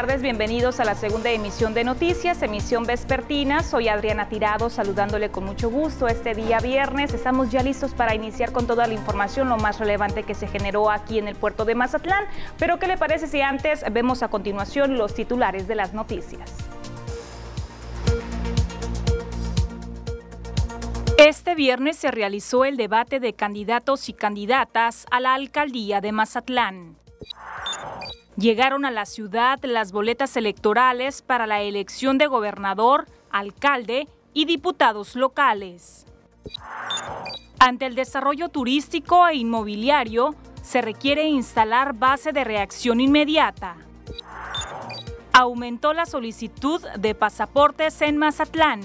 Tardes, bienvenidos a la segunda emisión de Noticias, emisión vespertina. Soy Adriana Tirado, saludándole con mucho gusto este día viernes. Estamos ya listos para iniciar con toda la información, lo más relevante que se generó aquí en el puerto de Mazatlán. Pero, ¿qué le parece si antes vemos a continuación los titulares de las noticias? Este viernes se realizó el debate de candidatos y candidatas a la alcaldía de Mazatlán. Llegaron a la ciudad las boletas electorales para la elección de gobernador, alcalde y diputados locales. Ante el desarrollo turístico e inmobiliario, se requiere instalar base de reacción inmediata. Aumentó la solicitud de pasaportes en Mazatlán.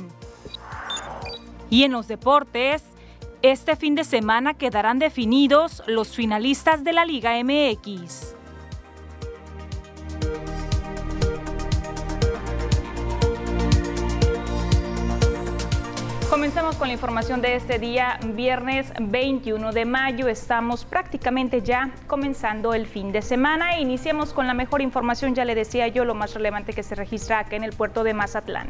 Y en los deportes, este fin de semana quedarán definidos los finalistas de la Liga MX. Comenzamos con la información de este día, viernes 21 de mayo. Estamos prácticamente ya comenzando el fin de semana. Iniciemos con la mejor información, ya le decía yo, lo más relevante que se registra acá en el puerto de Mazatlán.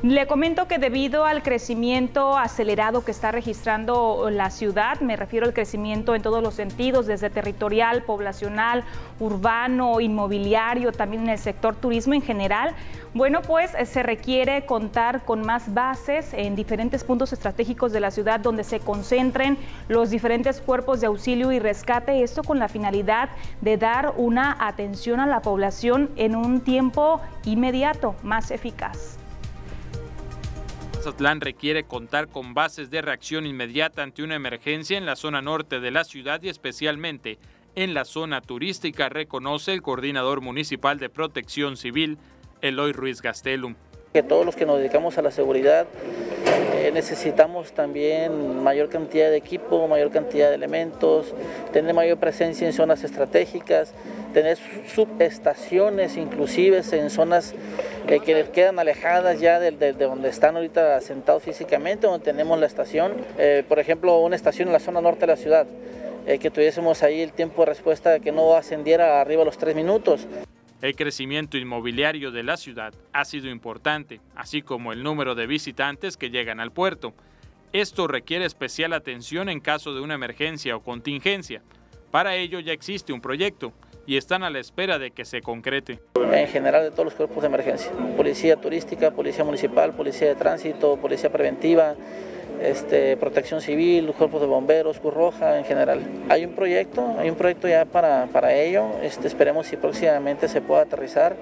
Le comento que debido al crecimiento acelerado que está registrando la ciudad, me refiero al crecimiento en todos los sentidos, desde territorial, poblacional, urbano, inmobiliario, también en el sector turismo en general, bueno, pues eh, se requiere contar con más bases en diferentes puntos estratégicos de la ciudad donde se concentren los diferentes cuerpos de auxilio y rescate, esto con la finalidad de dar una atención a la población en un tiempo inmediato, más eficaz. Mazatlán requiere contar con bases de reacción inmediata ante una emergencia en la zona norte de la ciudad y especialmente en la zona turística, reconoce el coordinador municipal de protección civil, Eloy Ruiz Gastelum. Que todos los que nos dedicamos a la seguridad eh, necesitamos también mayor cantidad de equipo, mayor cantidad de elementos, tener mayor presencia en zonas estratégicas, tener subestaciones inclusive en zonas eh, que quedan alejadas ya de, donde están ahorita sentados físicamente, donde tenemos la estación. Eh, por ejemplo, una estación en la zona norte de la ciudad, eh, que tuviésemos ahí el tiempo de respuesta que no ascendiera arriba a los tres minutos. El crecimiento inmobiliario de la ciudad ha sido importante, así como el número de visitantes que llegan al puerto. Esto requiere especial atención en caso de una emergencia o contingencia. Para ello ya existe un proyecto, y están a la espera de que se concrete. En general de todos los cuerpos de emergencia, policía turística, policía municipal, policía de tránsito, policía preventiva, este, protección civil, cuerpos de bomberos, Cruz Roja en general. Hay un proyecto, hay un proyecto ya para, para ello, este, esperemos si próximamente se pueda aterrizar.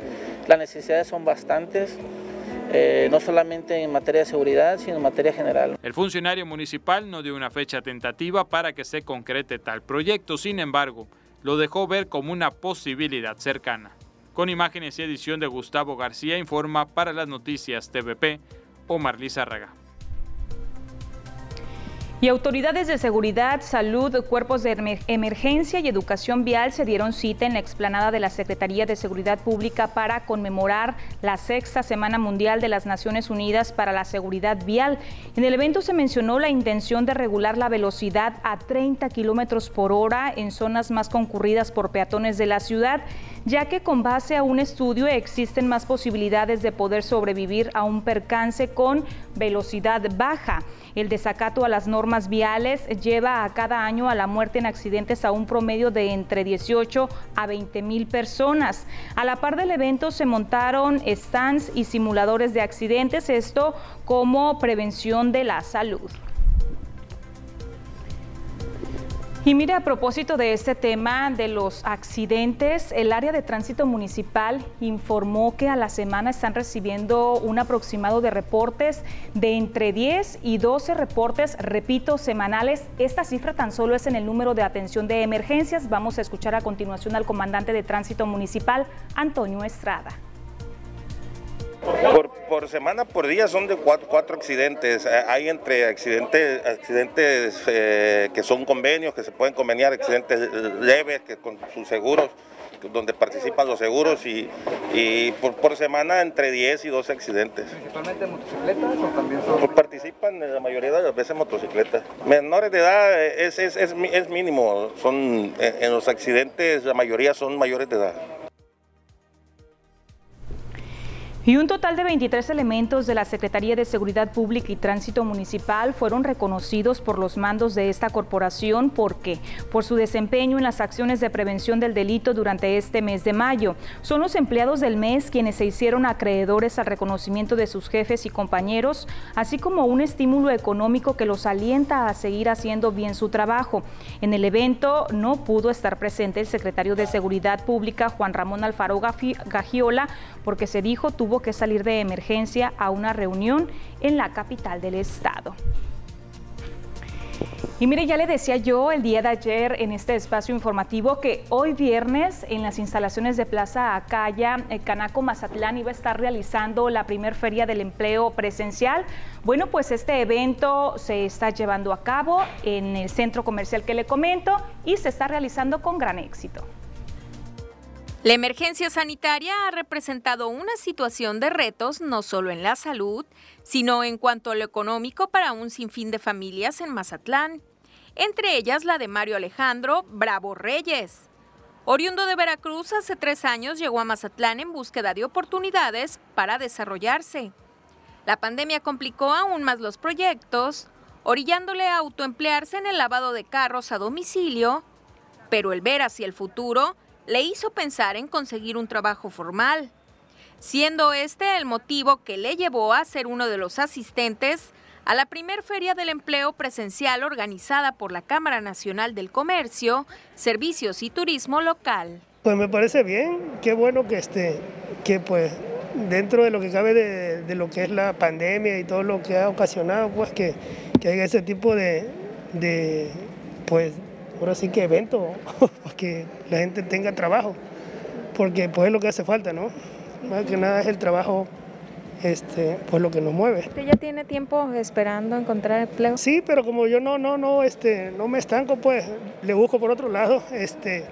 Las necesidades son bastantes. Eh, no solamente en materia de seguridad, sino en materia general. El funcionario municipal no dio una fecha tentativa para que se concrete tal proyecto, sin embargo, lo dejó ver como una posibilidad cercana. Con imágenes y edición de Gustavo García informa para las noticias TVP Omar Lizárraga. Y autoridades de seguridad, salud, cuerpos de emergencia y educación vial se dieron cita en la explanada de la Secretaría de Seguridad Pública para conmemorar la sexta Semana Mundial de las Naciones Unidas para la Seguridad Vial. En el evento se mencionó la intención de regular la velocidad a 30 kilómetros por hora en zonas más concurridas por peatones de la ciudad ya que con base a un estudio existen más posibilidades de poder sobrevivir a un percance con velocidad baja. El desacato a las normas viales lleva a cada año a la muerte en accidentes a un promedio de entre 18 a 20 mil personas. A la par del evento se montaron stands y simuladores de accidentes, esto como prevención de la salud. Y mire, a propósito de este tema de los accidentes, el área de tránsito municipal informó que a la semana están recibiendo un aproximado de reportes de entre 10 y 12 reportes, repito, semanales. Esta cifra tan solo es en el número de atención de emergencias. Vamos a escuchar a continuación al comandante de tránsito municipal, Antonio Estrada. Por, semana, por día son de cuatro, cuatro accidentes. Eh, hay entre accidentes, accidentes eh, que son convenios, que se pueden conveniar, accidentes leves que con sus seguros, donde participan los seguros y, por, semana entre 10 y 12 accidentes. ¿Principalmente motocicletas o también son...? Pues participan la mayoría de las veces motocicletas. Menores de edad es, es, es, es mínimo, son, en los accidentes la mayoría son mayores de edad. Y un total de 23 elementos de la Secretaría de Seguridad Pública y Tránsito Municipal fueron reconocidos por los mandos de esta corporación porque por su desempeño en las acciones de prevención del delito durante este mes de mayo. Son los empleados del mes quienes se hicieron acreedores al reconocimiento de sus jefes y compañeros, así como un estímulo económico que los alienta a seguir haciendo bien su trabajo. En el evento no pudo estar presente el secretario de Seguridad Pública, Juan Ramón Alfaro Gagiola, porque se dijo tuvo que salir de emergencia a una reunión en la capital del estado. Y mire, ya le decía yo el día de ayer en este espacio informativo que hoy viernes en las instalaciones de Plaza Acaya, eh, Canaco Mazatlán iba a estar realizando la primer feria del empleo presencial. Bueno, pues este evento se está llevando a cabo en el centro comercial que le comento y se está realizando con gran éxito. La emergencia sanitaria ha representado una situación de retos no solo en la salud, sino en cuanto a lo económico para un sinfín de familias en Mazatlán, entre ellas la de Mario Alejandro Bravo Reyes. Oriundo de Veracruz, hace tres años llegó a Mazatlán en búsqueda de oportunidades para desarrollarse. La pandemia complicó aún más los proyectos, orillándole a autoemplearse en el lavado de carros a domicilio, pero el ver hacia el futuro le hizo pensar en conseguir un trabajo formal, siendo este el motivo que le llevó a ser uno de los asistentes a la primer feria del empleo presencial organizada por la Cámara Nacional del Comercio, Servicios y Turismo Local. Pues me parece bien, qué bueno que esté, que pues dentro de lo que cabe de, lo que es la pandemia y todo lo que ha ocasionado, pues que, que haya ese tipo de, de pues ahora sí que evento, que la gente tenga trabajo, porque pues es lo que hace falta, ¿no? Más que nada es el trabajo, este, pues lo que nos mueve. ¿Usted ya tiene tiempo esperando encontrar empleo? Sí, pero como yo no, no, no, este, no me estanco, pues le busco por otro lado, este,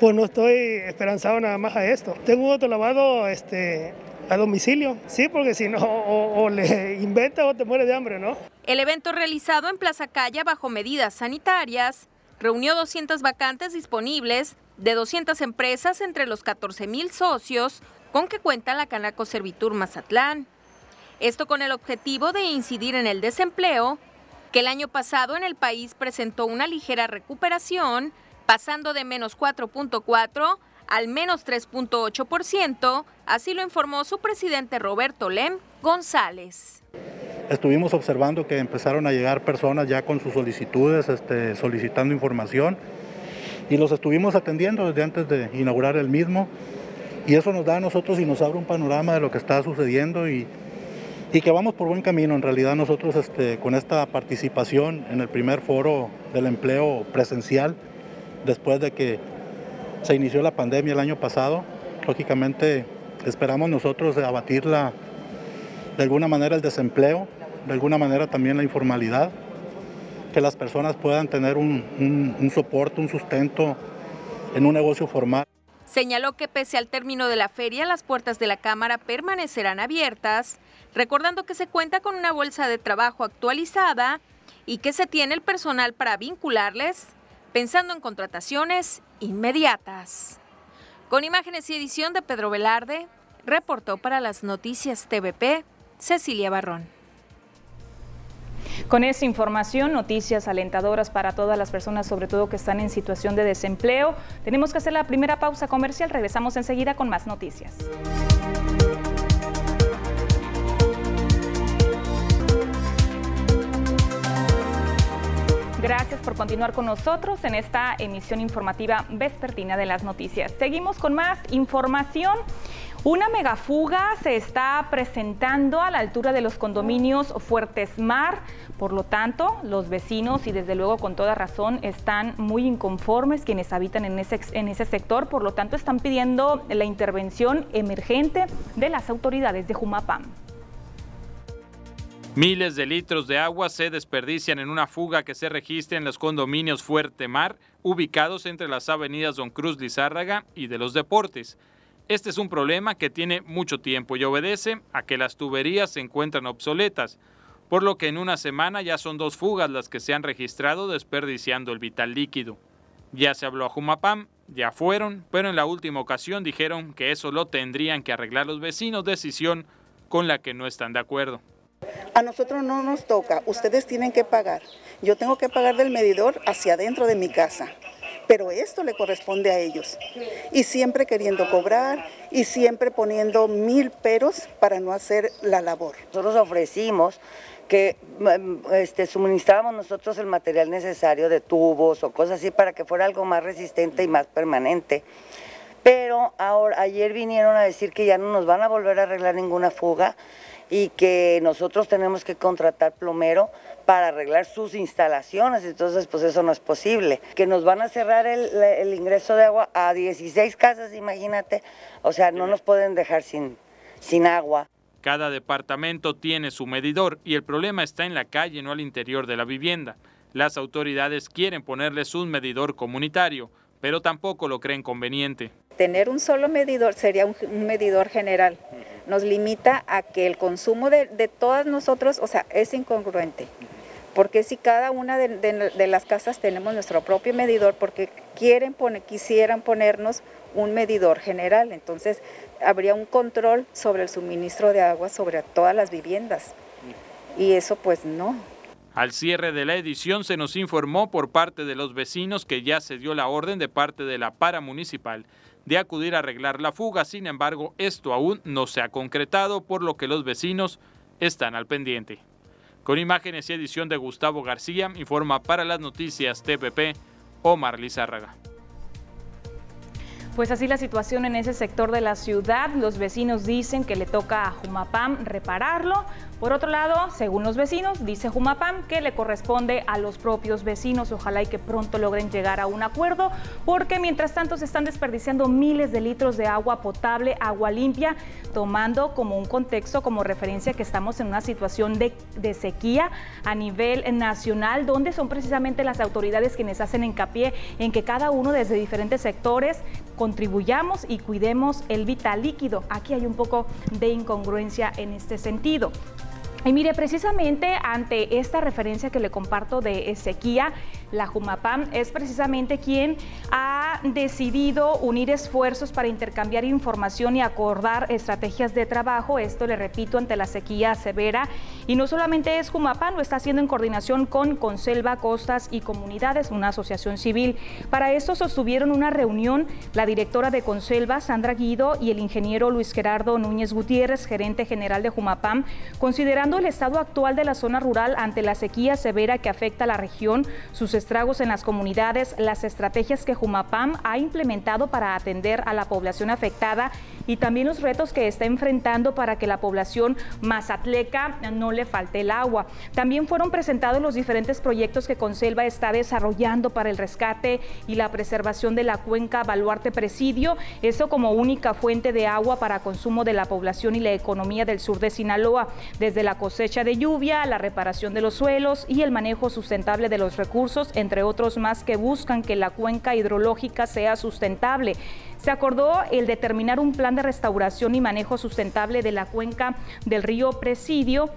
pues no estoy esperanzado nada más a esto. Tengo otro lavado, este, a domicilio, sí, porque si no, o, o, le inventa o te muere de hambre, ¿no? El evento realizado en Plaza Calla bajo medidas sanitarias reunió 200 vacantes disponibles de 200 empresas entre los 14 mil socios con que cuenta la Canaco Servitur Mazatlán. Esto con el objetivo de incidir en el desempleo, que el año pasado en el país presentó una ligera recuperación, pasando de menos 4.4 al menos 3.8%, así lo informó su presidente Roberto Lem González. Estuvimos observando que empezaron a llegar personas ya con sus solicitudes, este, solicitando información y los estuvimos atendiendo desde antes de inaugurar el mismo y eso nos da a nosotros y nos abre un panorama de lo que está sucediendo y, que vamos por buen camino. En realidad nosotros este, con esta participación en el primer foro del empleo presencial, después de que se inició la pandemia el año pasado, lógicamente esperamos nosotros abatir la, de alguna manera el desempleo, de alguna manera también la informalidad, que las personas puedan tener un, un, soporte, un sustento en un negocio formal. Señaló que pese al término de la feria, las puertas de la Cámara permanecerán abiertas, recordando que se cuenta con una bolsa de trabajo actualizada y que se tiene el personal para vincularles, pensando en contrataciones inmediatas. Con imágenes y edición de Pedro Velarde, reportó para las noticias TVP Cecilia Barrón. Con esa información, noticias alentadoras para todas las personas, sobre todo que están en situación de desempleo. Tenemos que hacer la primera pausa comercial. Regresamos enseguida con más noticias. Gracias por continuar con nosotros en esta emisión informativa vespertina de las noticias. Seguimos con más información. Una megafuga se está presentando a la altura de los condominios Fuertes Mar. Por lo tanto, los vecinos y desde luego con toda razón están muy inconformes quienes habitan en ese, sector. Por lo tanto, están pidiendo la intervención emergente de las autoridades de Jumapam. Miles de litros de agua se desperdician en una fuga que se registra en los condominios Fuerte Mar, ubicados entre las avenidas Don Cruz Lizárraga y de los Deportes. Este es un problema que tiene mucho tiempo y obedece a que las tuberías se encuentran obsoletas, por lo que en una semana ya son dos fugas las que se han registrado desperdiciando el vital líquido. Ya se habló a Jumapam, ya fueron, pero en la última ocasión dijeron que eso lo tendrían que arreglar los vecinos, decisión con la que no están de acuerdo. A nosotros no nos toca, ustedes tienen que pagar. Yo tengo que pagar del medidor hacia adentro de mi casa, pero esto le corresponde a ellos. Y siempre queriendo cobrar y siempre poniendo mil peros para no hacer la labor. Nosotros ofrecimos que mm, este, suministrábamos nosotros el material necesario de tubos o cosas así para que fuera algo más resistente y más permanente. Pero ahora, ayer vinieron a decir que ya no nos van a volver a arreglar ninguna fuga y que nosotros tenemos que contratar plomero para arreglar sus instalaciones, entonces pues eso no es posible. Que nos van a cerrar el, el ingreso de agua a 16 casas, imagínate, o sea, no nos pueden dejar sin, sin agua. Cada departamento tiene su medidor y el problema está en la calle, no al interior de la vivienda. Las autoridades quieren ponerles un medidor comunitario, pero tampoco lo creen conveniente. Tener un solo medidor sería un, medidor general. Nos limita a que el consumo de, de todas nosotros, o sea, es incongruente. Porque si cada una de, de, las casas tenemos nuestro propio medidor, porque quieren poner, quisieran ponernos un medidor general, entonces habría un control sobre el suministro de agua sobre todas las viviendas. Y eso pues no. Al cierre de la edición se nos informó por parte de los vecinos que ya se dio la orden de parte de la para municipal de acudir a arreglar la fuga. Sin embargo, esto aún no se ha concretado, por lo que los vecinos están al pendiente. Con imágenes y edición de Gustavo García, informa para las noticias TPP Omar Lizárraga. Pues así la situación en ese sector de la ciudad. Los vecinos dicen que le toca a Jumapam repararlo. Por otro lado, según los vecinos, dice Jumapam que le corresponde a los propios vecinos. Ojalá y que pronto logren llegar a un acuerdo, porque mientras tanto se están desperdiciando miles de litros de agua potable, agua limpia, tomando como un contexto, como referencia que estamos en una situación de, de sequía a nivel nacional, donde son precisamente las autoridades quienes hacen hincapié en que cada uno desde diferentes sectores contribuyamos y cuidemos el vital líquido. Aquí hay un poco de incongruencia en este sentido. Y mire, precisamente ante esta referencia que le comparto de sequía, la Jumapam es precisamente quien ha decidido unir esfuerzos para intercambiar información y acordar estrategias de trabajo. Esto le repito ante la sequía severa. Y no solamente es Jumapam, lo está haciendo en coordinación con Conselva, Costas y Comunidades, una asociación civil. Para esto sostuvieron una reunión la directora de Conselva, Sandra Guido, y el ingeniero Luis Gerardo Núñez Gutiérrez, gerente general de Jumapam, considerando el estado actual de la zona rural ante la sequía severa que afecta a la región, sus estragos en las comunidades, las estrategias que Jumapam ha implementado para atender a la población afectada y también los retos que está enfrentando para que la población mazatleca no le falte el agua. También fueron presentados los diferentes proyectos que Conselva está desarrollando para el rescate y la preservación de la cuenca Baluarte Presidio, eso como única fuente de agua para consumo de la población y la economía del sur de Sinaloa, desde la cosecha de lluvia, la reparación de los suelos y el manejo sustentable de los recursos, entre otros más que buscan que la cuenca hidrológica sea sustentable. Se acordó el determinar un plan de restauración y manejo sustentable de la cuenca del río Presidio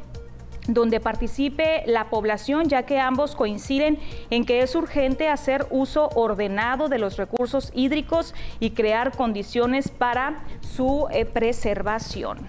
donde participe la población, ya que ambos coinciden en que es urgente hacer uso ordenado de los recursos hídricos y crear condiciones para su eh, preservación.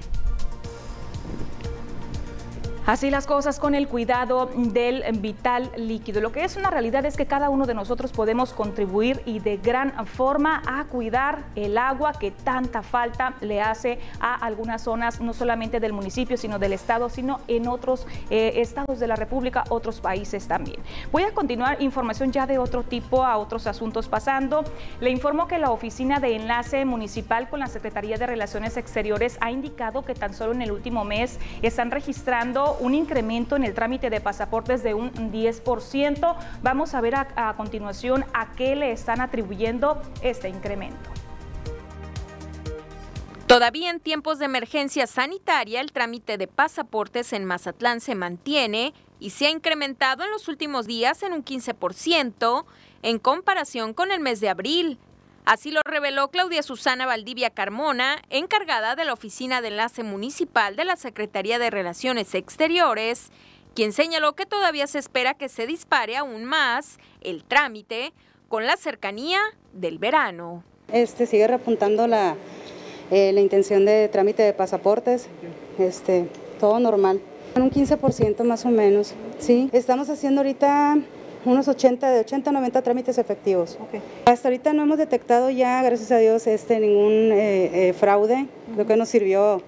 Así las cosas con el cuidado del vital líquido. Lo que es una realidad es que cada uno de nosotros podemos contribuir y de gran forma a cuidar el agua que tanta falta le hace a algunas zonas, no solamente del municipio, sino del estado, sino en otros eh, estados de la República, otros países también. Voy a continuar información ya de otro tipo a otros asuntos pasando. Le informo que la Oficina de Enlace Municipal con la Secretaría de Relaciones Exteriores ha indicado que tan solo en el último mes están registrando un incremento en el trámite de pasaportes de un 10%. Vamos a ver a, a continuación a qué le están atribuyendo este incremento. Todavía en tiempos de emergencia sanitaria, el trámite de pasaportes en Mazatlán se mantiene y se ha incrementado en los últimos días en un 15% en comparación con el mes de abril. Así lo reveló Claudia Susana Valdivia Carmona, encargada de la Oficina de Enlace Municipal de la Secretaría de Relaciones Exteriores, quien señaló que todavía se espera que se dispare aún más el trámite con la cercanía del verano. Este sigue repuntando la, eh, la intención de trámite de pasaportes, este, todo normal. Un 15% más o menos, sí. Estamos haciendo ahorita unos 80, de 80 a 90 trámites efectivos. Hasta ahorita no hemos detectado ya, gracias a Dios, este, ningún eh, eh, fraude. Creo que nos sirvió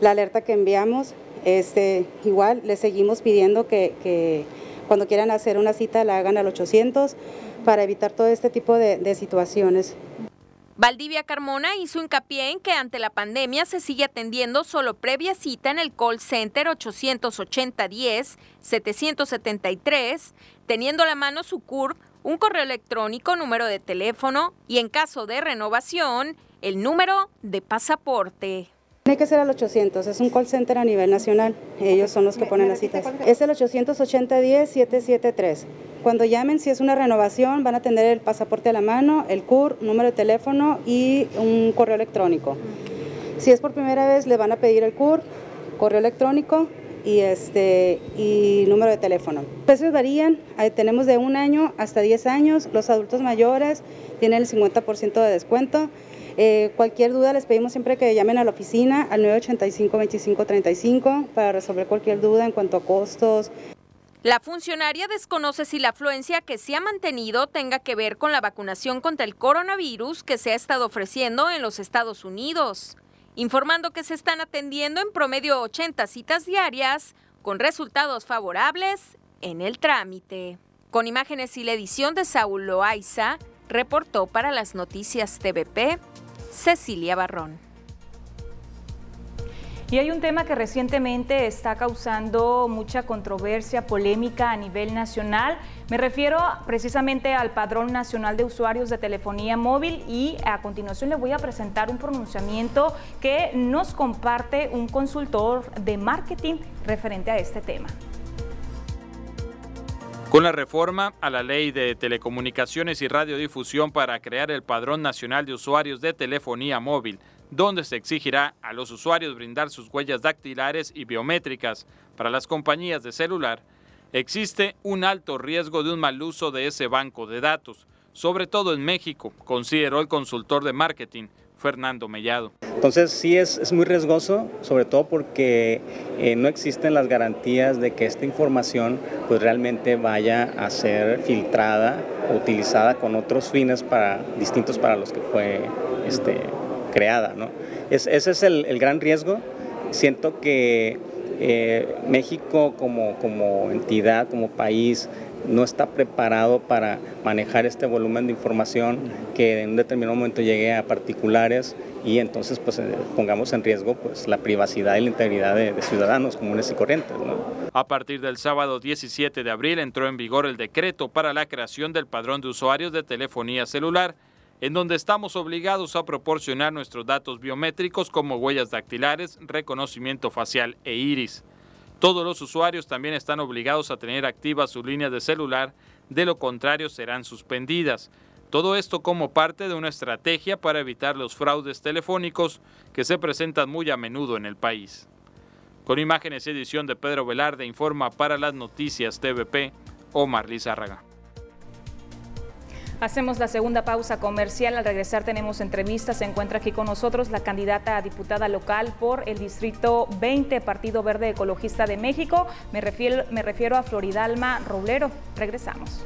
la alerta que enviamos. Este, igual le seguimos pidiendo que, que, cuando quieran hacer una cita la hagan al 800 para evitar todo este tipo de, de situaciones. Valdivia Carmona hizo hincapié en que ante la pandemia se sigue atendiendo solo previa cita en el call center 880-10-773, teniendo a la mano su CURP, un correo electrónico, número de teléfono y en caso de renovación, el número de pasaporte. Tiene que ser al 800, es un call center a nivel nacional, ellos son los que ponen las citas. Es el 880-10-773. Cuando llamen, si es una renovación, van a tener el pasaporte a la mano, el CUR, número de teléfono y un correo electrónico. Si es por primera vez, le van a pedir el CUR, correo electrónico y, este, y número de teléfono. Precios varían, tenemos de un año hasta 10 años, los adultos mayores tienen el 50% de descuento. Eh, cualquier duda les pedimos siempre que llamen a la oficina al 985-2535 para resolver cualquier duda en cuanto a costos, la funcionaria desconoce si la afluencia que se ha mantenido tenga que ver con la vacunación contra el coronavirus que se ha estado ofreciendo en los Estados Unidos, informando que se están atendiendo en promedio 80 citas diarias con resultados favorables en el trámite. Con imágenes y la edición de Saúl Loaiza, reportó para las noticias TVP Cecilia Barrón. Y hay un tema que recientemente está causando mucha controversia, polémica a nivel nacional. Me refiero precisamente al Padrón Nacional de Usuarios de Telefonía Móvil y a continuación le voy a presentar un pronunciamiento que nos comparte un consultor de marketing referente a este tema. Con la reforma a la ley de telecomunicaciones y radiodifusión para crear el Padrón Nacional de Usuarios de Telefonía Móvil, donde se exigirá a los usuarios brindar sus huellas dactilares y biométricas para las compañías de celular, existe un alto riesgo de un mal uso de ese banco de datos, sobre todo en México, consideró el consultor de marketing Fernando Mellado. Entonces sí es, muy riesgoso, sobre todo porque eh, no existen las garantías de que esta información pues realmente vaya a ser filtrada o utilizada con otros fines para, distintos para los que fue este, creada. ¿no? ese es el, gran riesgo. Siento que eh, México como, como entidad, como país, no está preparado para manejar este volumen de información que en un determinado momento llegue a particulares y entonces pues eh, pongamos en riesgo pues la privacidad y la integridad de, ciudadanos comunes y corrientes. A partir del sábado 17 de abril entró en vigor el decreto para la creación del padrón de usuarios de telefonía celular en donde estamos obligados a proporcionar nuestros datos biométricos como huellas dactilares, reconocimiento facial e iris. Todos los usuarios también están obligados a tener activas sus líneas de celular, de lo contrario serán suspendidas. Todo esto como parte de una estrategia para evitar los fraudes telefónicos que se presentan muy a menudo en el país. Con imágenes y edición de Pedro Velarde informa para las noticias TVP Omar Lizárraga. Hacemos la segunda pausa comercial. Al regresar tenemos entrevistas. Se encuentra aquí con nosotros la candidata a diputada local por el Distrito 20, Partido Verde Ecologista de México. Me refiero, a Floridalma Roblero. Regresamos.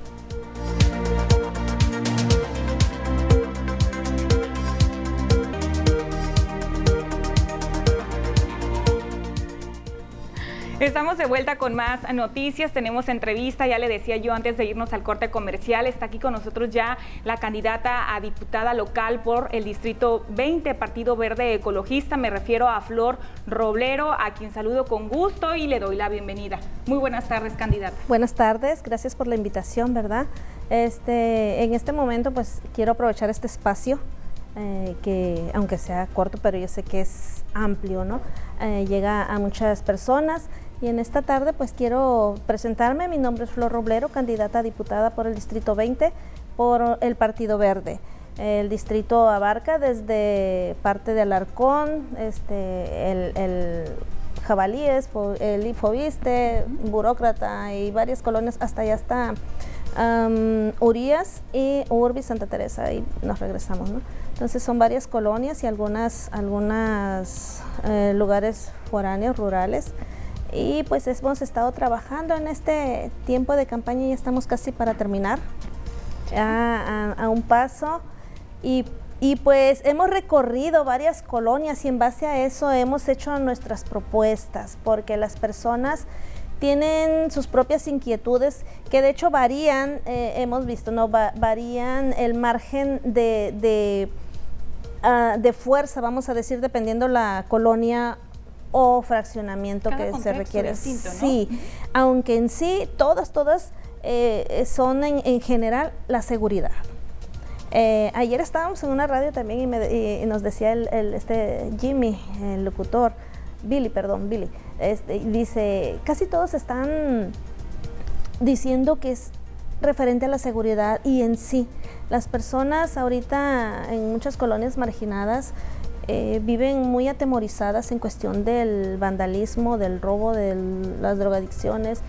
Estamos de vuelta con más noticias, tenemos entrevista, ya le decía yo antes de irnos al corte comercial, está aquí con nosotros ya la candidata a diputada local por el Distrito 20, Partido Verde Ecologista, me refiero a Flor Roblero, a quien saludo con gusto y le doy la bienvenida. Muy buenas tardes, candidata. Buenas tardes, gracias por la invitación, ¿verdad? Este, en este momento pues quiero aprovechar este espacio eh, que aunque sea corto, pero yo sé que es amplio, ¿no? Eh, llega a muchas personas y en esta tarde pues quiero presentarme. Mi nombre es Flor Roblero, candidata a diputada por el Distrito 20 por el Partido Verde. El distrito abarca desde parte de Alarcón, este, el, Jabalíes, el Infoviste, Burócrata y varias colonias hasta allá hasta Urias y Urbi Santa Teresa y nos regresamos, ¿no? Entonces son varias colonias y algunas, algunas eh, lugares foráneos, rurales. Y pues hemos estado trabajando en este tiempo de campaña y ya estamos casi para terminar, a, a, un paso. Y, y, pues hemos recorrido varias colonias y en base a eso hemos hecho nuestras propuestas, porque las personas tienen sus propias inquietudes que de hecho varían, eh, hemos visto, ¿no? varían el margen de Ah, de fuerza, vamos a decir, dependiendo la colonia o fraccionamiento que se requiere. Sí, aunque en sí todas, todas eh, son en, general la seguridad. Eh, ayer estábamos en una radio también y, nos decía el, este Jimmy, el locutor, Billy, perdón, Billy, este, dice, casi todos están diciendo que es referente a la seguridad y en sí. Las personas ahorita en muchas colonias marginadas eh, viven muy atemorizadas en cuestión del vandalismo, del robo, de las drogadicciones.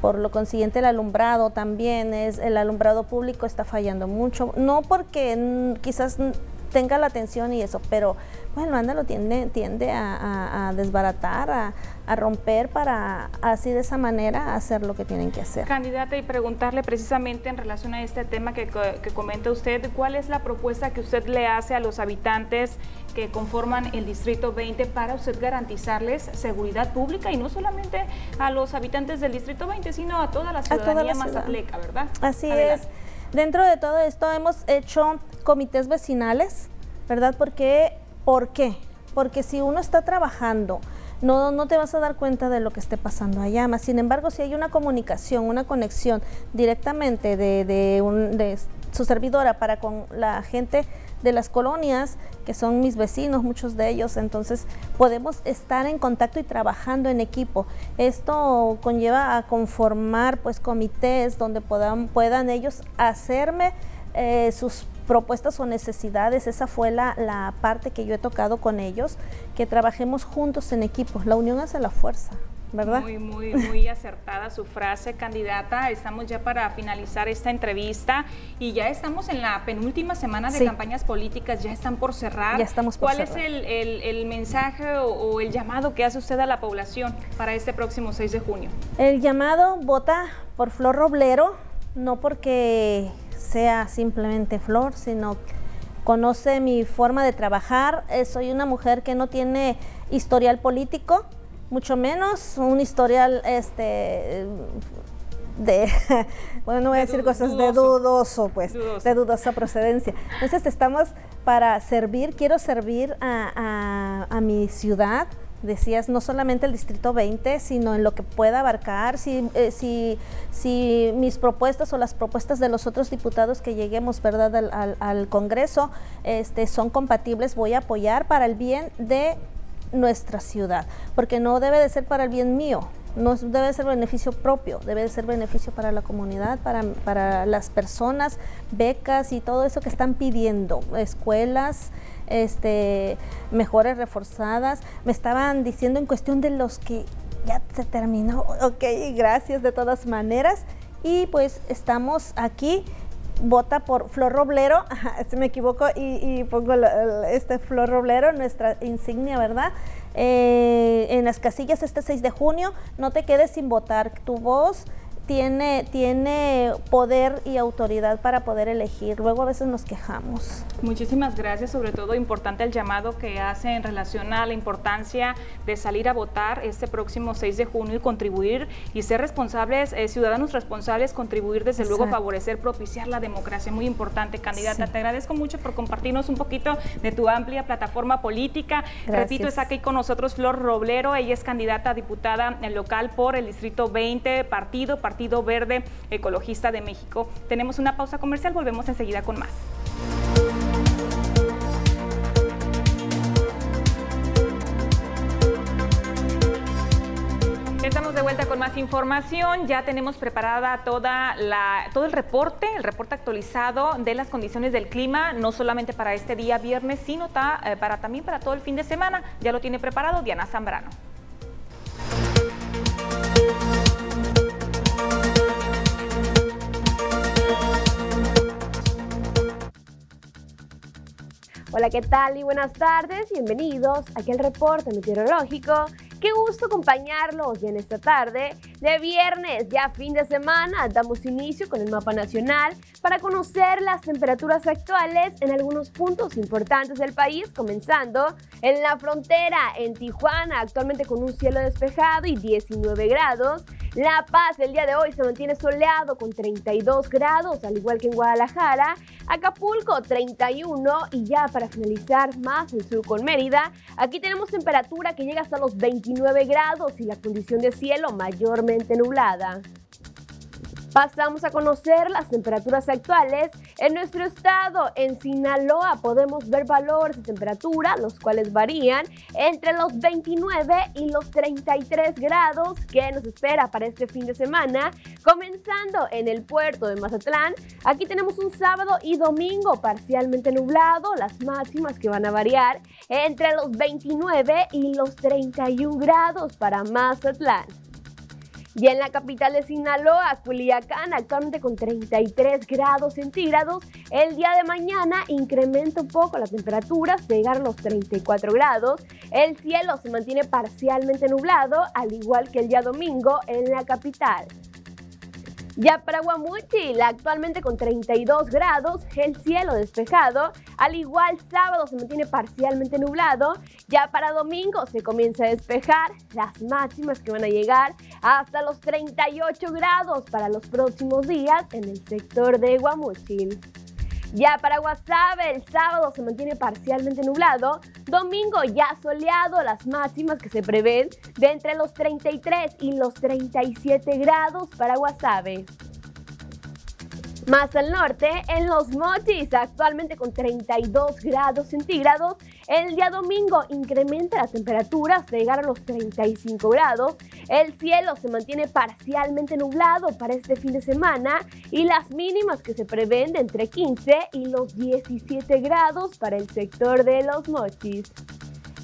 Por lo consiguiente, el alumbrado también es, el alumbrado público está fallando mucho. No porque quizás tenga la atención y eso, pero bueno, ándalo tiende, tiende a, desbaratar, a, romper para así de esa manera hacer lo que tienen que hacer. Candidata, y preguntarle precisamente en relación a este tema que, que comenta usted, ¿cuál es la propuesta que usted le hace a los habitantes que conforman el Distrito 20 para usted garantizarles seguridad pública y no solamente a los habitantes del Distrito 20, sino a toda la ciudadanía más mazatleca, ¿verdad? Así es. Dentro de todo esto hemos hecho comités vecinales, ¿verdad? Porque ¿Por qué? Porque si uno está trabajando, no, no te vas a dar cuenta de lo que esté pasando allá. Más sin embargo, si hay una comunicación, una conexión directamente de, de, su servidora para con la gente de las colonias, que son mis vecinos, muchos de ellos, entonces podemos estar en contacto y trabajando en equipo. Esto conlleva a conformar pues comités donde puedan, puedan ellos hacerme eh, sus propuestas o necesidades, esa fue la, la, parte que yo he tocado con ellos, que trabajemos juntos en equipo, la unión hace la fuerza. ¿Verdad? Muy, muy, muy acertada su frase, candidata. Estamos ya para finalizar esta entrevista y ya estamos en la penúltima semana de campañas políticas, ya están por cerrar. Ya estamos por ¿Cuál es el, el, mensaje o, o, el llamado que hace usted a la población para este próximo 6 de junio? El llamado vota por Flor Roblero, no porque sea simplemente flor, sino conoce mi forma de trabajar. Eh, soy una mujer que no tiene historial político, mucho menos un historial este de bueno no voy a decir cosas de dudoso. pues de dudosa procedencia. Entonces estamos para servir quiero servir a, a mi ciudad decías, no solamente el Distrito 20, sino en lo que pueda abarcar, si, eh, si, si, mis propuestas o las propuestas de los otros diputados que lleguemos ¿verdad? Al, al, Congreso este, son compatibles, voy a apoyar para el bien de nuestra ciudad, porque no debe de ser para el bien mío, no debe ser beneficio propio, debe de ser beneficio para la comunidad, para, para las personas, becas y todo eso que están pidiendo, escuelas, este, mejores reforzadas. Me estaban diciendo en cuestión de los que ya se terminó. Ok, gracias de todas maneras. Y pues estamos aquí. Vota por Flor Roblero, me equivoco y, pongo este Flor Roblero, nuestra insignia, ¿verdad? Eh, en las casillas este 6 de junio, no te quedes sin votar. Tu voz tiene, tiene poder y autoridad para poder elegir. Luego a veces nos quejamos. Muchísimas gracias, sobre todo importante el llamado que hace en relación a la importancia de salir a votar este próximo 6 de junio y contribuir y ser responsables, eh, ciudadanos responsables, contribuir desde luego, favorecer, propiciar la democracia. Muy importante, candidata. Te agradezco mucho por compartirnos un poquito de tu amplia plataforma política. Repito, está aquí con nosotros Flor Roblero, ella es candidata a diputada local por el Distrito 20, partido, partido Partido Verde Ecologista de México. Tenemos una pausa comercial, volvemos enseguida con más. Estamos de vuelta con más información. Ya tenemos preparada toda la, todo el reporte, el reporte actualizado de las condiciones del clima, no solamente para este día viernes, sino eh, para, también para todo el fin de semana. Ya lo tiene preparado Diana Zambrano. Hola, ¿qué tal? Y buenas tardes. Bienvenidos aquí al reporte meteorológico. Qué gusto acompañarlos en esta tarde de viernes, ya fin de semana. Damos inicio con el mapa nacional para conocer las temperaturas actuales en algunos puntos importantes del país, comenzando en la frontera en Tijuana, actualmente con un cielo despejado y 19 grados. La Paz el día de hoy se mantiene soleado con 32 grados, al igual que en Guadalajara. Acapulco 31 y ya para finalizar más el sur con Mérida, aquí tenemos temperatura que llega hasta los 29 grados y la condición de cielo mayormente nublada. Pasamos a conocer las temperaturas actuales en nuestro estado. En Sinaloa podemos ver valores de temperatura, los cuales varían entre los 29 y los 33 grados que nos espera para este fin de semana. Comenzando en el puerto de Mazatlán, aquí tenemos un sábado y domingo parcialmente nublado, las máximas que van a variar entre los 29 y los 31 grados para Mazatlán. Y en la capital de Sinaloa, Culiacán, actualmente con 33 grados centígrados, el día de mañana incrementa un poco la temperatura, llegar a los 34 grados. El cielo se mantiene parcialmente nublado, al igual que el día domingo en la capital. Ya para Guamuchil, actualmente con 32 grados, el cielo despejado, al igual sábado se mantiene parcialmente nublado, ya para domingo se comienza a despejar, las máximas que van a llegar hasta los 38 grados para los próximos días en el sector de Guamuchil. Ya para Guasave, el sábado se mantiene parcialmente nublado, domingo ya soleado, las máximas que se prevén de entre los 33 y los 37 grados para Guasave. Más al norte, en Los Mochis, actualmente con 32 grados centígrados, el día domingo incrementa la temperatura hasta llegar a los 35 grados. El cielo se mantiene parcialmente nublado para este fin de semana y las mínimas que se prevén de entre 15 y los 17 grados para el sector de Los Mochis.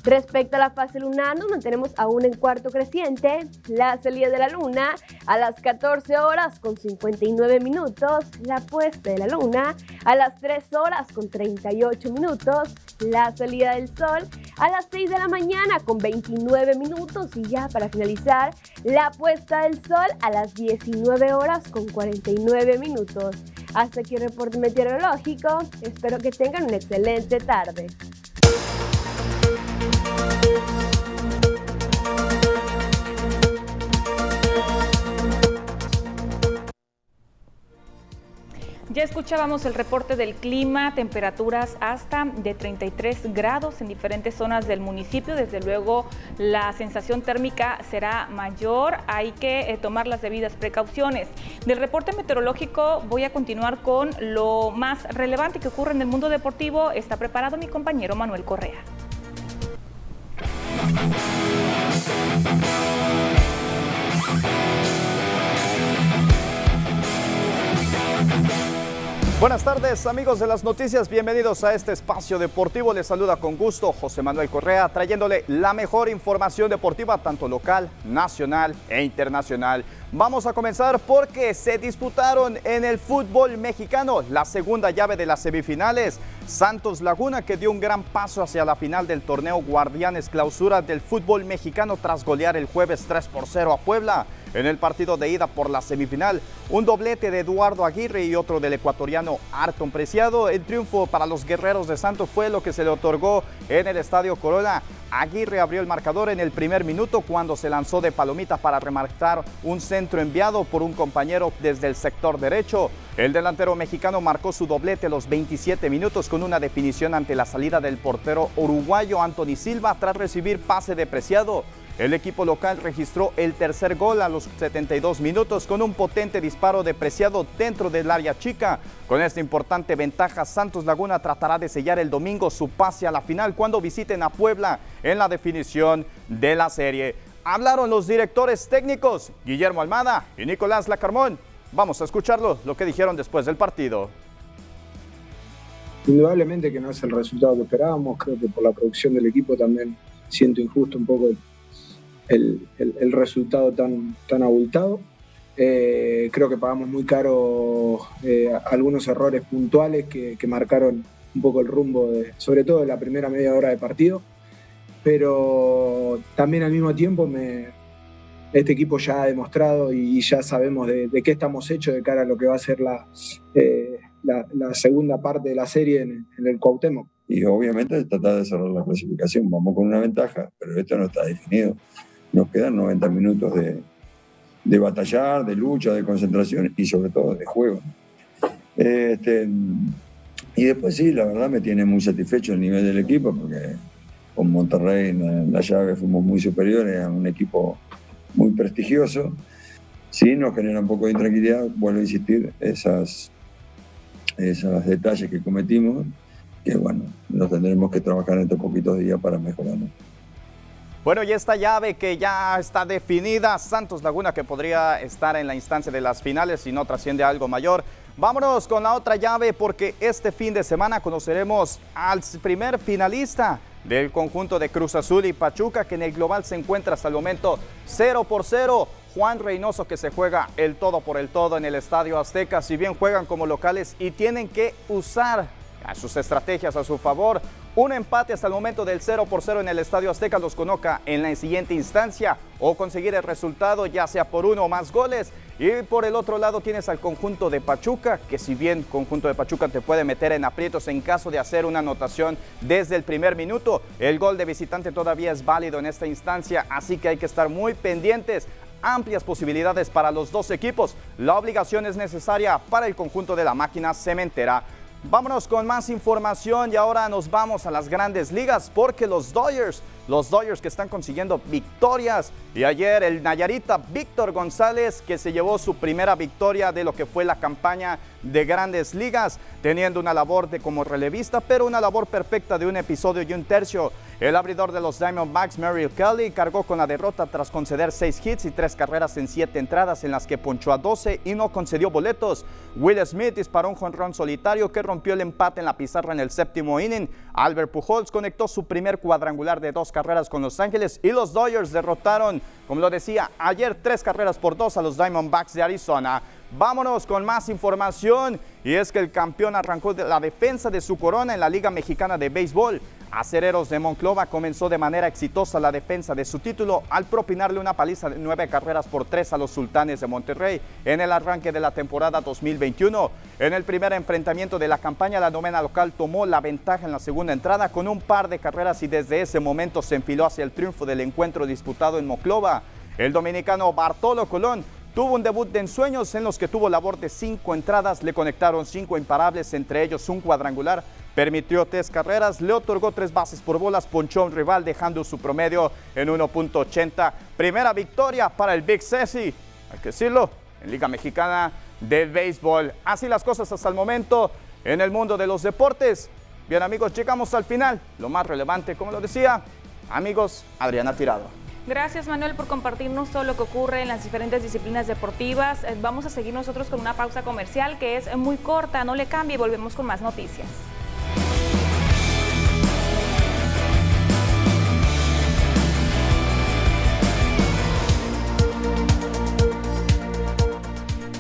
Respecto a la fase lunar, nos mantenemos aún en cuarto creciente. La salida de la luna a las 14 horas con 59 minutos. La puesta de la luna a las 3 horas con 38 minutos. La salida del sol a las 6 de la mañana con 29 minutos. Y ya para finalizar, la puesta del sol a las 19 horas con 49 minutos. Hasta aquí el reporte meteorológico. Espero que tengan una excelente tarde. Ya escuchábamos el reporte del clima, temperaturas hasta de 33 grados en diferentes zonas del municipio. Desde luego la sensación térmica será mayor, hay que eh, tomar las debidas precauciones. Del reporte meteorológico voy a continuar con lo más relevante que ocurre en el mundo deportivo. Está preparado mi compañero Manuel Correa. Buenas tardes amigos de las noticias, bienvenidos a este espacio deportivo. Les saluda con gusto José Manuel Correa trayéndole la mejor información deportiva tanto local, nacional e internacional. Vamos a comenzar porque se disputaron en el fútbol mexicano la segunda llave de las semifinales. Santos Laguna que dio un gran paso hacia la final del torneo Guardianes Clausura del fútbol mexicano tras golear el jueves 3 por 0 a Puebla en el partido de ida por la semifinal. Un doblete de Eduardo Aguirre y otro del ecuatoriano Arton Preciado. El triunfo para los guerreros de Santos fue lo que se le otorgó en el Estadio Corona. Aguirre abrió el marcador en el primer minuto cuando se lanzó de palomita para remarcar un centro enviado por un compañero desde el sector derecho. El delantero mexicano marcó su doblete los 27 minutos con una definición ante la salida del portero uruguayo Anthony Silva tras recibir pase de Preciado. El equipo local registró el tercer gol a los 72 minutos con un potente disparo de Preciado dentro del área chica. Con esta importante ventaja, Santos Laguna tratará de sellar el domingo su pase a la final cuando visiten a Puebla en la definición de la serie. Hablaron los directores técnicos Guillermo Almada y Nicolás Lacarmón. Vamos a escucharlo, lo que dijeron después del partido. Indudablemente que no es el resultado que esperábamos, creo que por la producción del equipo también siento injusto un poco el, resultado tan, abultado. Eh, creo que pagamos muy caro eh, algunos errores puntuales que, marcaron un poco el rumbo, de, sobre todo de la primera media hora de partido. Pero también al mismo tiempo este equipo ya ha demostrado y ya sabemos de, qué estamos hechos de cara a lo que va a ser eh, la, segunda parte de la serie en, el Cuauhtémoc. Y obviamente tratar de cerrar la clasificación. Vamos con una ventaja, pero esto no está definido. Nos quedan 90 minutos de, de batallar, de lucha, de concentración y sobre todo de juego. Este, y después sí, la verdad me tiene muy satisfecho el nivel del equipo porque con Monterrey en la, llave fuimos muy superiores a un equipo muy prestigioso. Sí, nos genera un poco de intranquilidad, vuelvo a insistir, esas, esos detalles que cometimos, que bueno, nos tendremos que trabajar en estos poquitos días para mejorarlo. Bueno, y esta llave que ya está definida, Santos Laguna que podría estar en la instancia de las finales si no trasciende algo mayor. Vámonos con la otra llave porque este fin de semana conoceremos al primer finalista del conjunto de Cruz Azul y Pachuca que en el global se encuentra hasta el momento 0 por 0. Juan Reynoso que se juega el todo por el todo en el Estadio Azteca, si bien juegan como locales y tienen que usar sus estrategias a su favor. Un empate hasta el momento del 0 por 0 en el Estadio Azteca los coloca en la siguiente instancia o conseguir el resultado ya sea por uno o más goles. Y por el otro lado tienes al conjunto de Pachuca, que si bien conjunto de Pachuca te puede meter en aprietos en caso de hacer una anotación desde el primer minuto, el gol de visitante todavía es válido en esta instancia, así que hay que estar muy pendientes amplias posibilidades para los dos equipos. La obligación es necesaria para el conjunto de la máquina cementera. Vámonos con más información y ahora nos vamos a las grandes ligas porque los Dodgers, los Dodgers que están consiguiendo victorias y ayer el Nayarita Víctor González que se llevó su primera victoria de lo que fue la campaña de grandes ligas, teniendo una labor de como relevista, pero una labor perfecta de un episodio y un tercio. El abridor de los Diamondbacks, Merrill Kelly, cargó con la derrota tras conceder seis hits y tres carreras en siete entradas en las que ponchó a 12 y no concedió boletos. Will Smith disparó un jonrón solitario que rompió el empate en la pizarra en el séptimo inning. Albert Pujols conectó su primer cuadrangular de dos carreras con Los Ángeles y los Dodgers derrotaron, como lo decía, ayer tres carreras por dos a los Diamondbacks de Arizona. Vámonos con más información y es que el campeón arrancó la defensa de su corona en la Liga Mexicana de Béisbol. Acereros de Monclova comenzó de manera exitosa la defensa de su título al propinarle una paliza de nueve carreras por tres a los Sultanes de Monterrey en el arranque de la temporada 2021. En el primer enfrentamiento de la campaña, la novena local tomó la ventaja en la segunda entrada con un par de carreras y desde ese momento se enfiló hacia el triunfo del encuentro disputado en Monclova. El dominicano Bartolo Colón Tuvo un debut de ensueños en los que tuvo labor de cinco entradas, le conectaron cinco imparables, entre ellos un cuadrangular, permitió tres carreras, le otorgó tres bases por bolas, ponchó un rival dejando su promedio en 1.80. Primera victoria para el Big Ceci, hay que decirlo, en Liga Mexicana de Béisbol. Así las cosas hasta el momento en el mundo de los deportes. Bien amigos, llegamos al final. Lo más relevante, como lo decía, amigos, Adriana Tirado. Gracias Manuel por compartirnos todo lo que ocurre en las diferentes disciplinas deportivas. Eh, vamos a seguir nosotros con una pausa comercial que es muy corta, no le cambie y volvemos con más noticias.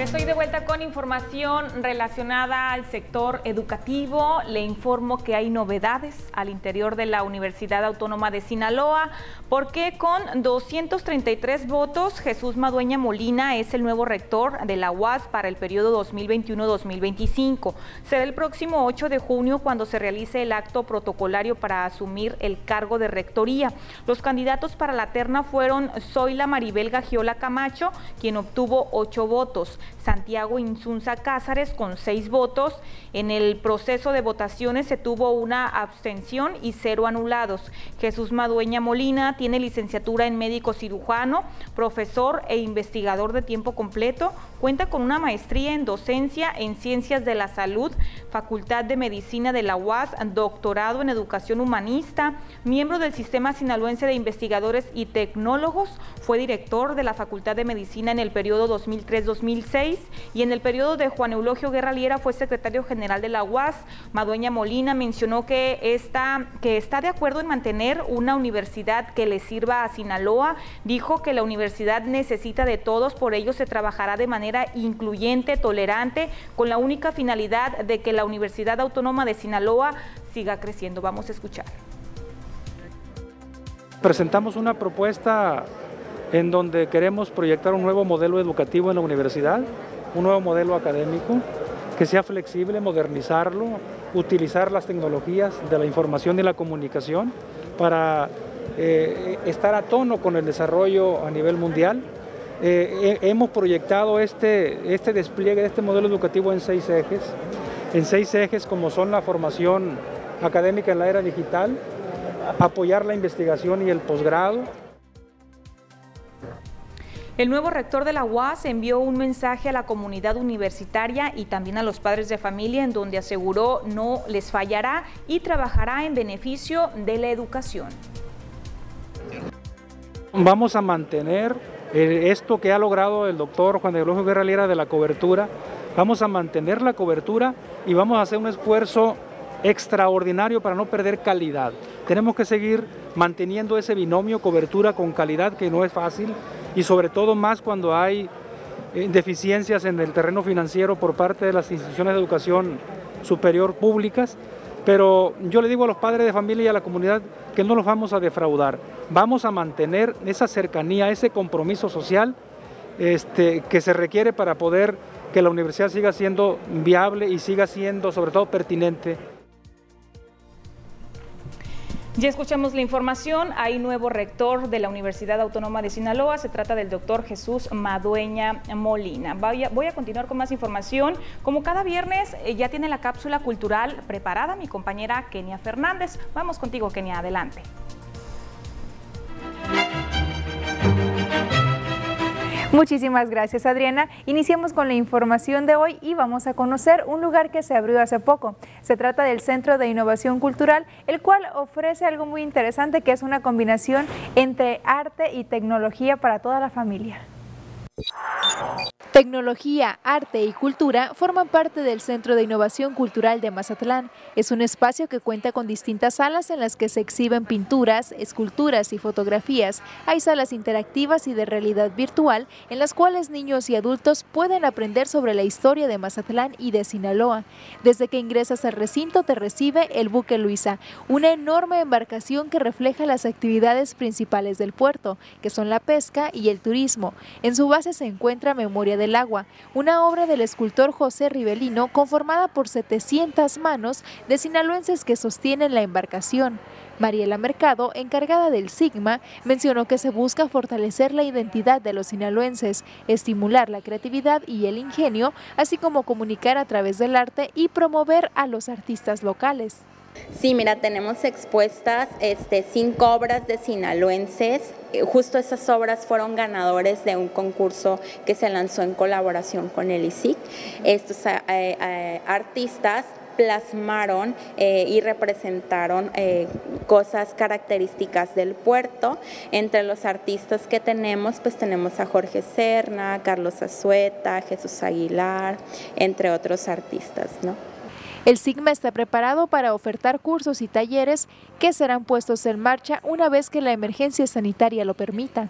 Estoy de vuelta con información relacionada al sector educativo. Le informo que hay novedades al interior de la Universidad Autónoma de Sinaloa, porque con 233 votos, Jesús Madueña Molina es el nuevo rector de la UAS para el periodo 2021-2025. Será el próximo 8 de junio cuando se realice el acto protocolario para asumir el cargo de rectoría. Los candidatos para la terna fueron Zoila Maribel Gagiola Camacho, quien obtuvo 8 votos. Santiago Insunza Cázares con seis votos. En el proceso de votaciones se tuvo una abstención y cero anulados. Jesús Madueña Molina tiene licenciatura en médico cirujano, profesor e investigador de tiempo completo. Cuenta con una maestría en docencia en ciencias de la salud, Facultad de Medicina de la UAS, doctorado en educación humanista, miembro del Sistema Sinaloense de Investigadores y Tecnólogos, fue director de la Facultad de Medicina en el periodo 2003-2006 y en el periodo de Juan Eulogio Guerra Liera fue secretario general de la UAS, Madueña Molina mencionó que está, que está de acuerdo en mantener una universidad que le sirva a Sinaloa. Dijo que la universidad necesita de todos, por ello se trabajará de manera incluyente, tolerante, con la única finalidad de que la Universidad Autónoma de Sinaloa siga creciendo. Vamos a escuchar. Presentamos una propuesta en donde queremos proyectar un nuevo modelo educativo en la universidad, un nuevo modelo académico que sea flexible, modernizarlo, utilizar las tecnologías de la información y la comunicación para eh, estar a tono con el desarrollo a nivel mundial. Eh, hemos proyectado este, este despliegue de este modelo educativo en seis ejes, en seis ejes como son la formación académica en la era digital, apoyar la investigación y el posgrado, el nuevo rector de la UAS envió un mensaje a la comunidad universitaria y también a los padres de familia en donde aseguró no les fallará y trabajará en beneficio de la educación. Vamos a mantener eh, esto que ha logrado el doctor Juan de Eulogio Guerra de la cobertura, vamos a mantener la cobertura y vamos a hacer un esfuerzo extraordinario para no perder calidad. Tenemos que seguir manteniendo ese binomio cobertura con calidad que no es fácil y sobre todo más cuando hay eh, deficiencias en el terreno financiero por parte de las instituciones de educación superior públicas. Pero yo le digo a los padres de familia y a la comunidad que no los vamos a defraudar. Vamos a mantener esa cercanía, ese compromiso social este, que se requiere para poder que la universidad siga siendo viable y siga siendo sobre todo pertinente ya escuchamos la información. Hay nuevo rector de la Universidad Autónoma de Sinaloa. Se trata del doctor Jesús Madueña Molina. Voy a, continuar con más información. Como cada viernes, eh, ya tiene la cápsula cultural preparada mi compañera Kenia Fernández. Vamos contigo, Kenia. Adelante. Muchísimas gracias Adriana. Iniciamos con la información de hoy y vamos a conocer un lugar que se abrió hace poco. Se trata del Centro de Innovación Cultural, el cual ofrece algo muy interesante que es una combinación entre arte y tecnología para toda la familia. Tecnología, arte y cultura forman parte del Centro de Innovación Cultural de Mazatlán. Es un espacio que cuenta con distintas salas en las que se exhiben pinturas, esculturas y fotografías. Hay salas interactivas y de realidad virtual en las cuales niños y adultos pueden aprender sobre la historia de Mazatlán y de Sinaloa. Desde que ingresas al recinto te recibe el buque Luisa, una enorme embarcación que refleja las actividades principales del puerto, que son la pesca y el turismo. En su base se encuentra Memoria del Agua, una obra del escultor José Rivelino conformada por 700 manos de sinaloenses que sostienen la embarcación. Mariela Mercado, encargada del Sigma, mencionó que se busca fortalecer la identidad de los sinaloenses, estimular la creatividad y el ingenio, así como comunicar a través del arte y promover a los artistas locales. Sí, mira, tenemos expuestas este, cinco obras de sinaloenses. Eh, justo esas obras fueron ganadores de un concurso que se lanzó en colaboración con el ISIC. Estos eh, eh, artistas plasmaron y representaron cosas características del puerto. Entre los artistas que tenemos, pues tenemos a Jorge Serna, Carlos Azueta, Jesús Aguilar, entre otros artistas, ¿no? El SIGMA está preparado para ofertar cursos y talleres que serán puestos en marcha una vez que la emergencia sanitaria lo permita.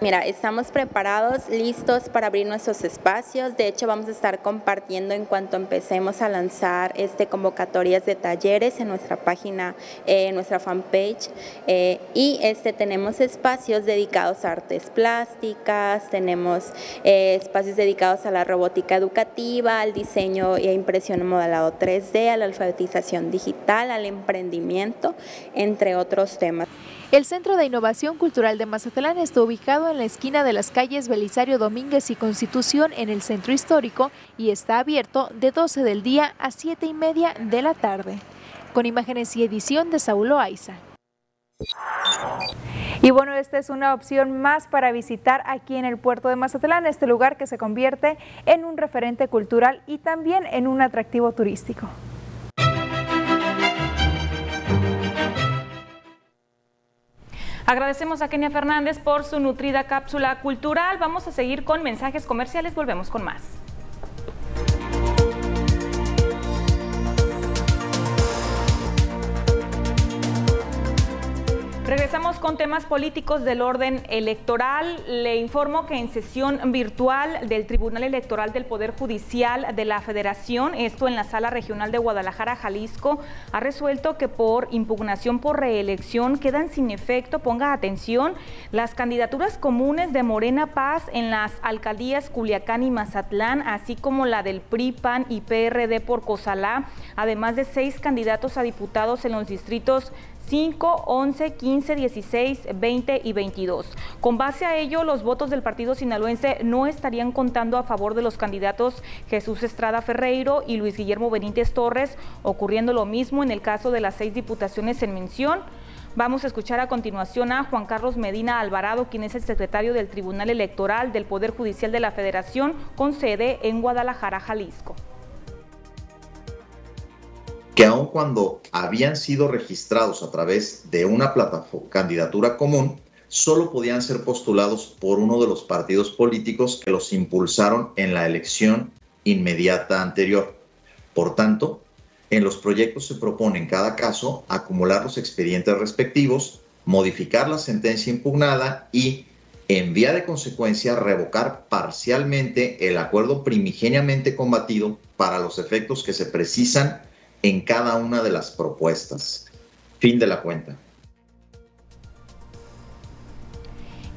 Mira, estamos preparados, listos para abrir nuestros espacios. De hecho, vamos a estar compartiendo en cuanto empecemos a lanzar este convocatorias de talleres en nuestra página, en nuestra fanpage. Eh, y este tenemos espacios dedicados a artes plásticas, tenemos eh, espacios dedicados a la robótica educativa, al diseño e impresión modelado 3D, a la alfabetización digital, al emprendimiento, entre otros temas. El Centro de Innovación Cultural de Mazatlán está ubicado en la esquina de las calles Belisario Domínguez y Constitución en el centro histórico y está abierto de 12 del día a 7 y media de la tarde. Con imágenes y edición de Saulo Aiza. Y bueno, esta es una opción más para visitar aquí en el puerto de Mazatlán, este lugar que se convierte en un referente cultural y también en un atractivo turístico. Agradecemos a Kenia Fernández por su nutrida cápsula cultural. Vamos a seguir con mensajes comerciales. Volvemos con más. Regresamos con temas políticos del orden electoral. Le informo que en sesión virtual del Tribunal Electoral del Poder Judicial de la Federación, esto en la Sala Regional de Guadalajara, Jalisco, ha resuelto que por impugnación por reelección quedan sin efecto, ponga atención, las candidaturas comunes de Morena Paz en las alcaldías Culiacán y Mazatlán, así como la del PRI, PAN y PRD por Cozalá, además de seis candidatos a diputados en los distritos 5, 11, 15, 16, 20 y 22. Con base a ello, los votos del partido sinaloense no estarían contando a favor de los candidatos Jesús Estrada Ferreiro y Luis Guillermo Benítez Torres, ocurriendo lo mismo en el caso de las seis diputaciones en mención. Vamos a escuchar a continuación a Juan Carlos Medina Alvarado, quien es el secretario del Tribunal Electoral del Poder Judicial de la Federación, con sede en Guadalajara, Jalisco que aun cuando habían sido registrados a través de una candidatura común, solo podían ser postulados por uno de los partidos políticos que los impulsaron en la elección inmediata anterior. Por tanto, en los proyectos se propone en cada caso acumular los expedientes respectivos, modificar la sentencia impugnada y, en vía de consecuencia, revocar parcialmente el acuerdo primigeniamente combatido para los efectos que se precisan en cada una de las propuestas. Fin de la cuenta.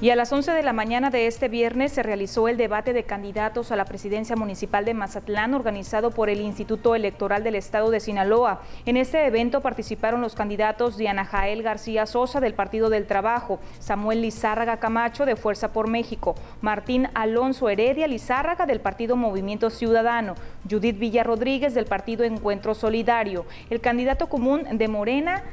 Y a las 11 de la mañana de este viernes se realizó el debate de candidatos a la presidencia municipal de Mazatlán organizado por el Instituto Electoral del Estado de Sinaloa. En este evento participaron los candidatos Diana Jael García Sosa del Partido del Trabajo, Samuel Lizárraga Camacho de Fuerza por México, Martín Alonso Heredia Lizárraga del Partido Movimiento Ciudadano, Judith Villa Rodríguez del Partido Encuentro Solidario, el candidato común de Morena,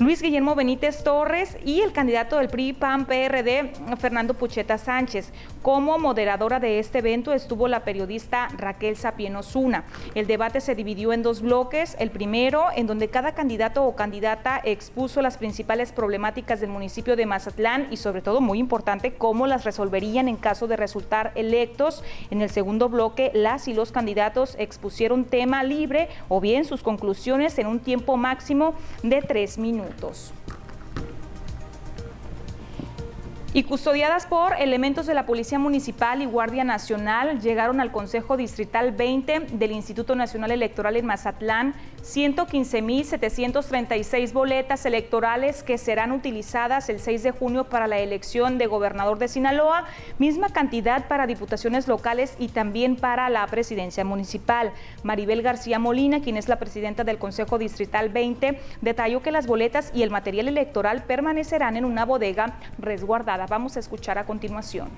Luis Guillermo Benítez Torres y el candidato del PRI PAN PRD Fernando Pucheta Sánchez. Como moderadora de este evento estuvo la periodista Raquel Sapien Osuna. El debate se dividió en dos bloques. El primero, en donde cada candidato o candidata expuso las principales problemáticas del municipio de Mazatlán y sobre todo, muy importante, cómo las resolverían en caso de resultar electos. En el segundo bloque, las y los candidatos expusieron tema libre o bien sus conclusiones en un tiempo máximo de tres minutos. Y custodiadas por elementos de la Policía Municipal y Guardia Nacional, llegaron al Consejo Distrital 20 del Instituto Nacional Electoral en Mazatlán 115.736 boletas electorales que serán utilizadas el 6 de junio para la elección de gobernador de Sinaloa, misma cantidad para diputaciones locales y también para la presidencia municipal. Maribel García Molina, quien es la presidenta del Consejo Distrital 20, detalló que las boletas y el material electoral permanecerán en una bodega resguardada. Vamos a escuchar a continuación.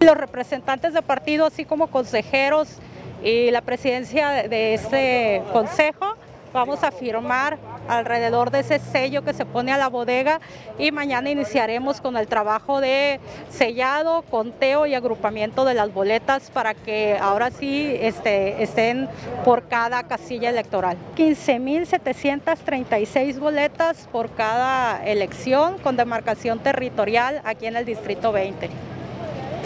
Los representantes de partido, así como consejeros, y la presidencia de este consejo vamos a firmar alrededor de ese sello que se pone a la bodega y mañana iniciaremos con el trabajo de sellado, conteo y agrupamiento de las boletas para que ahora sí este, estén por cada casilla electoral. 15.736 boletas por cada elección con demarcación territorial aquí en el Distrito 20,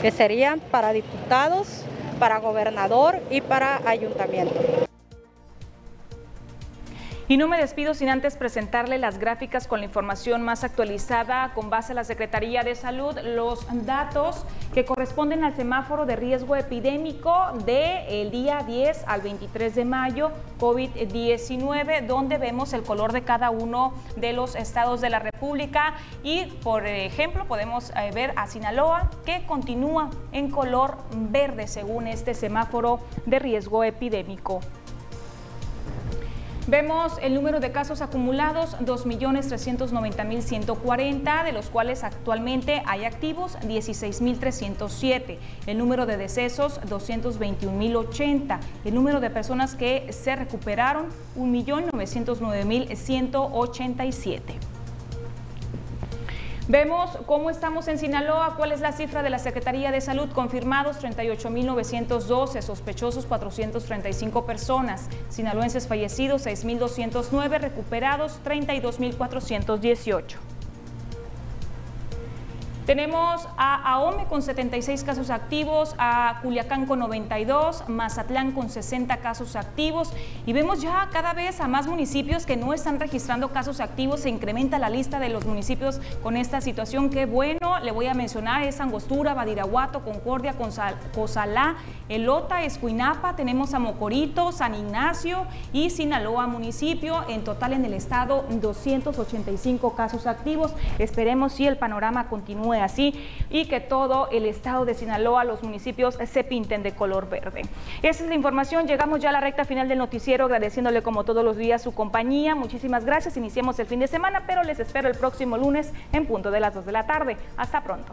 que serían para diputados, para gobernador y para ayuntamiento. Y no me despido sin antes presentarle las gráficas con la información más actualizada con base a la Secretaría de Salud, los datos que corresponden al semáforo de riesgo epidémico del día 10 al 23 de mayo, COVID-19, donde vemos el color de cada uno de los estados de la República y, por ejemplo, podemos eh, ver a Sinaloa que continúa en color verde según este semáforo de riesgo epidémico. Vemos el número de casos acumulados, 2.390.140, de los cuales actualmente hay activos 16.307. El número de decesos, 221.080. El número de personas que se recuperaron, 1.909.187. Vemos cómo estamos en Sinaloa, cuál es la cifra de la Secretaría de Salud, confirmados 38.912, sospechosos 435 personas, sinaloenses fallecidos 6.209, recuperados 32.418. Tenemos a Ahome con 76 casos activos, a Culiacán con 92, Mazatlán con 60 casos activos y vemos ya cada vez a más municipios que no están registrando casos activos. Se incrementa la lista de los municipios con esta situación. Qué bueno, le voy a mencionar es Angostura, Badiraguato, Concordia, Cozalá, Elota, Escuinapa, tenemos a Mocorito, San Ignacio y Sinaloa municipio. En total en el estado 285 casos activos. Esperemos si el panorama así y que todo el estado de Sinaloa, los municipios se pinten de color verde. Esa es la información. Llegamos ya a la recta final del noticiero, agradeciéndole como todos los días su compañía. Muchísimas gracias. Iniciemos el fin de semana, pero les espero el próximo lunes en punto de las 2 de la tarde. Hasta pronto.